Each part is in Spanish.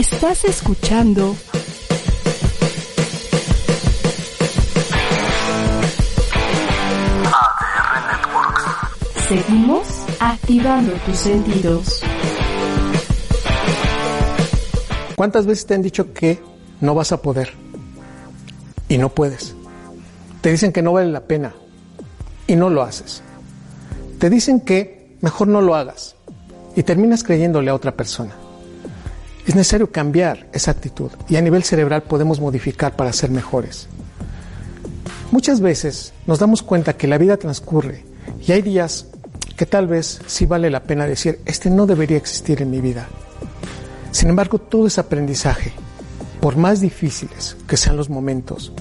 Estás escuchando Seguimos activando tus sentidos. ¿Cuántas veces te han dicho que no vas a poder? Y no puedes. Te dicen que no vale la pena y no lo haces. Te dicen que mejor no lo hagas y terminas creyéndole a otra persona. Es necesario cambiar esa actitud y a nivel cerebral podemos modificar para ser mejores. Muchas veces nos damos cuenta que la vida transcurre y hay días que tal vez sí vale la pena decir, este no debería existir en mi vida. Sin embargo, todo ese aprendizaje, por más difíciles que sean los momentos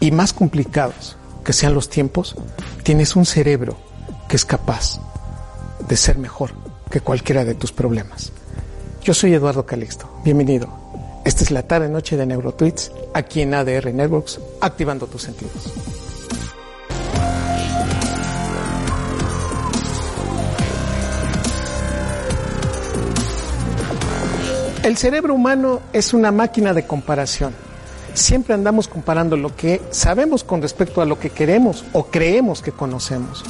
y más complicados que sean los tiempos, tienes un cerebro que es capaz de ser mejor que cualquiera de tus problemas. Yo soy Eduardo Calixto, bienvenido. Esta es la tarde noche de Neurotweets, aquí en ADR Networks, activando tus sentidos. El cerebro humano es una máquina de comparación. Siempre andamos comparando lo que sabemos con respecto a lo que queremos o creemos que conocemos.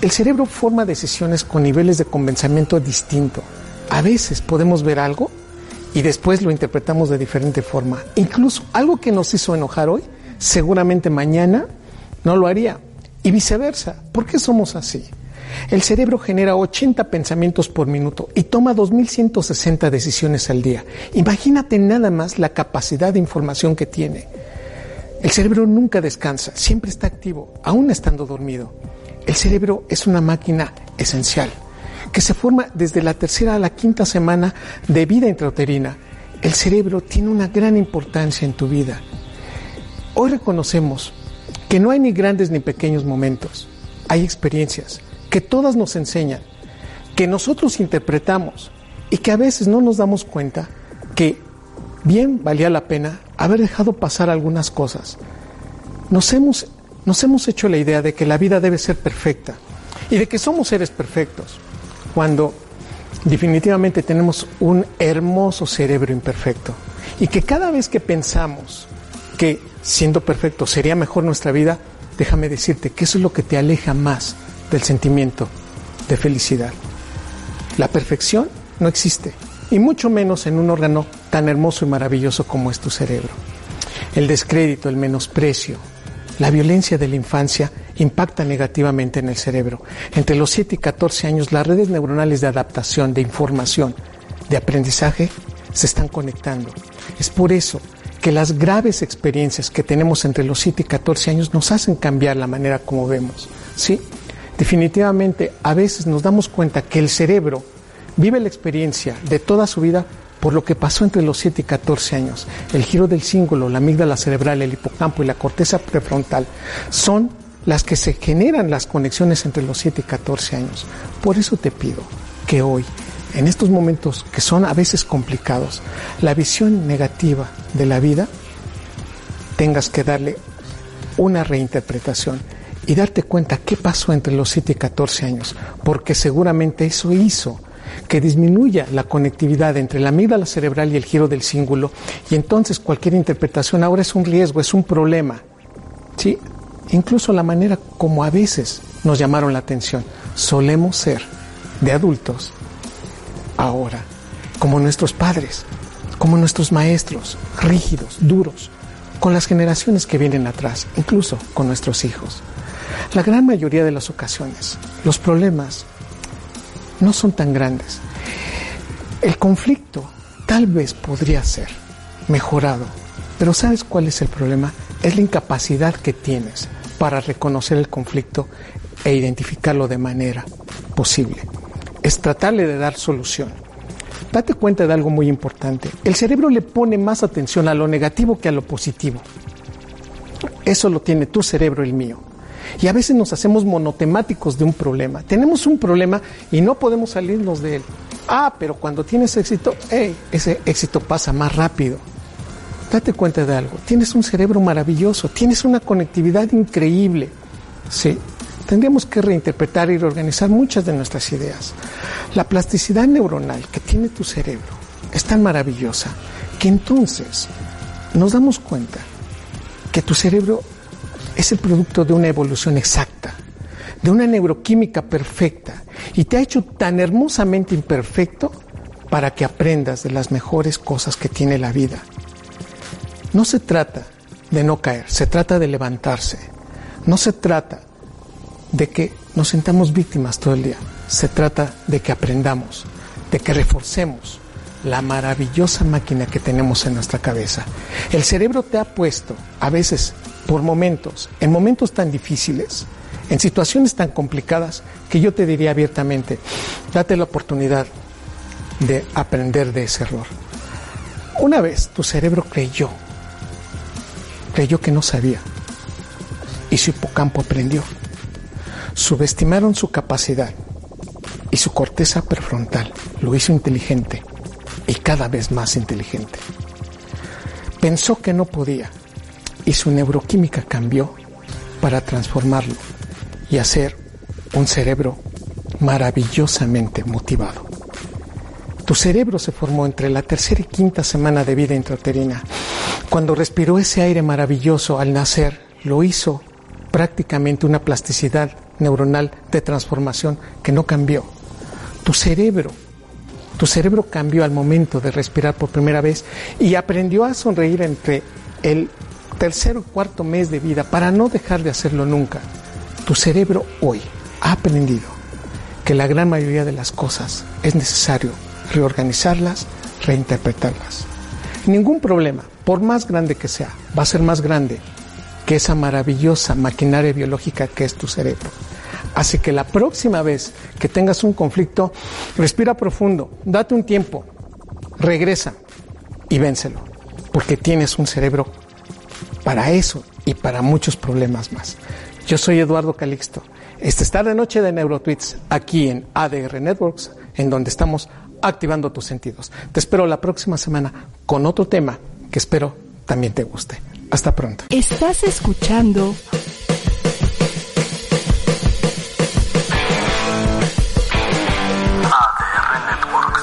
El cerebro forma decisiones con niveles de convencimiento distinto. A veces podemos ver algo y después lo interpretamos de diferente forma. Incluso algo que nos hizo enojar hoy, seguramente mañana no lo haría. Y viceversa. ¿Por qué somos así? El cerebro genera 80 pensamientos por minuto y toma 2.160 decisiones al día. Imagínate nada más la capacidad de información que tiene. El cerebro nunca descansa, siempre está activo, aún estando dormido. El cerebro es una máquina esencial que se forma desde la tercera a la quinta semana de vida intrauterina. El cerebro tiene una gran importancia en tu vida. Hoy reconocemos que no hay ni grandes ni pequeños momentos, hay experiencias que todas nos enseñan, que nosotros interpretamos y que a veces no nos damos cuenta que bien valía la pena haber dejado pasar algunas cosas. Nos hemos, nos hemos hecho la idea de que la vida debe ser perfecta y de que somos seres perfectos, cuando definitivamente tenemos un hermoso cerebro imperfecto y que cada vez que pensamos que siendo perfecto sería mejor nuestra vida, déjame decirte que eso es lo que te aleja más del sentimiento de felicidad. La perfección no existe, y mucho menos en un órgano tan hermoso y maravilloso como es tu cerebro. El descrédito, el menosprecio, la violencia de la infancia impacta negativamente en el cerebro. Entre los 7 y 14 años, las redes neuronales de adaptación, de información, de aprendizaje se están conectando. Es por eso que las graves experiencias que tenemos entre los 7 y 14 años nos hacen cambiar la manera como vemos. ¿sí? Definitivamente, a veces nos damos cuenta que el cerebro vive la experiencia de toda su vida por lo que pasó entre los 7 y 14 años. El giro del cíngulo, la amígdala cerebral, el hipocampo y la corteza prefrontal son las que se generan las conexiones entre los 7 y 14 años. Por eso te pido que hoy, en estos momentos que son a veces complicados, la visión negativa de la vida, tengas que darle una reinterpretación y darte cuenta qué pasó entre los 7 y 14 años, porque seguramente eso hizo que disminuya la conectividad entre la amígdala cerebral y el giro del cíngulo y entonces cualquier interpretación ahora es un riesgo, es un problema. ¿Sí? Incluso la manera como a veces nos llamaron la atención. Solemos ser de adultos ahora como nuestros padres, como nuestros maestros, rígidos, duros, con las generaciones que vienen atrás, incluso con nuestros hijos. La gran mayoría de las ocasiones, los problemas no son tan grandes. El conflicto tal vez podría ser mejorado, pero ¿sabes cuál es el problema? Es la incapacidad que tienes para reconocer el conflicto e identificarlo de manera posible. Es tratarle de dar solución. date cuenta de algo muy importante. El cerebro le pone más atención a lo negativo que a lo positivo. Eso lo tiene tu cerebro, el mío. Y a veces nos hacemos monotemáticos de un problema. Tenemos un problema y no podemos salirnos de él. Ah, pero cuando tienes éxito, hey, ese éxito pasa más rápido. Date cuenta de algo. Tienes un cerebro maravilloso, tienes una conectividad increíble. Sí, tendríamos que reinterpretar y reorganizar muchas de nuestras ideas. La plasticidad neuronal que tiene tu cerebro es tan maravillosa que entonces nos damos cuenta que tu cerebro es el producto de una evolución exacta, de una neuroquímica perfecta y te ha hecho tan hermosamente imperfecto para que aprendas de las mejores cosas que tiene la vida. No se trata de no caer, se trata de levantarse. No se trata de que nos sentamos víctimas todo el día. Se trata de que aprendamos, de que reforcemos la maravillosa máquina que tenemos en nuestra cabeza. El cerebro te ha puesto, a veces, por momentos, en momentos tan difíciles, en situaciones tan complicadas, que yo te diría abiertamente, date la oportunidad de aprender de ese error. Una vez tu cerebro creyó, creyó que no sabía, y su hipocampo aprendió subestimaron su capacidad y su corteza prefrontal lo hizo inteligente y cada vez más inteligente. Pensó que no podía y su neuroquímica cambió para transformarlo y hacer un cerebro maravillosamente motivado. Tu cerebro se formó entre la tercera y quinta semana de vida intrauterina. Cuando respiró ese aire maravilloso al nacer, lo hizo prácticamente una plasticidad neuronal de transformación que no cambió. Tu cerebro, tu cerebro cambió al momento de respirar por primera vez y aprendió a sonreír entre el tercer o cuarto mes de vida para no dejar de hacerlo nunca. Tu cerebro hoy ha aprendido que la gran mayoría de las cosas es necesario reorganizarlas, reinterpretarlas. Ningún problema, por más grande que sea, va a ser más grande que esa maravillosa maquinaria biológica que es tu cerebro. Así que la próxima vez que tengas un conflicto, respira profundo, date un tiempo, regresa y vénselo, porque tienes un cerebro para eso y para muchos problemas más. Yo soy Eduardo Calixto. Este es tarde noche de Neurotweets aquí en ADR Networks, en donde estamos activando tus sentidos. Te espero la próxima semana con otro tema que espero también te guste. Hasta pronto. Estás escuchando ADR Networks.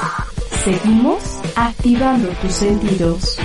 Seguimos activando tus sentidos.